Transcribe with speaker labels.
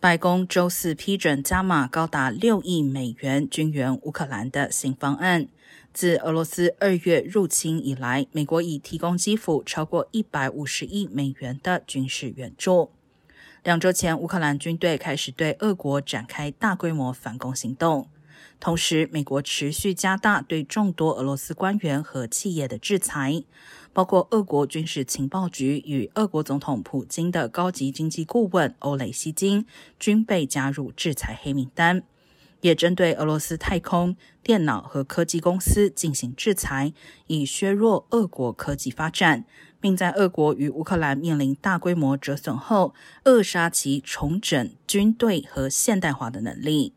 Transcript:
Speaker 1: 白宫周四批准加码高达六亿美元军援乌克兰的新方案。自俄罗斯二月入侵以来，美国已提供基辅超过一百五十亿美元的军事援助。两周前，乌克兰军队开始对俄国展开大规模反攻行动。同时，美国持续加大对众多俄罗斯官员和企业的制裁，包括俄国军事情报局与俄国总统普京的高级经济顾问欧雷西金均被加入制裁黑名单，也针对俄罗斯太空、电脑和科技公司进行制裁，以削弱俄国科技发展，并在俄国与乌克兰面临大规模折损后，扼杀其重整军队和现代化的能力。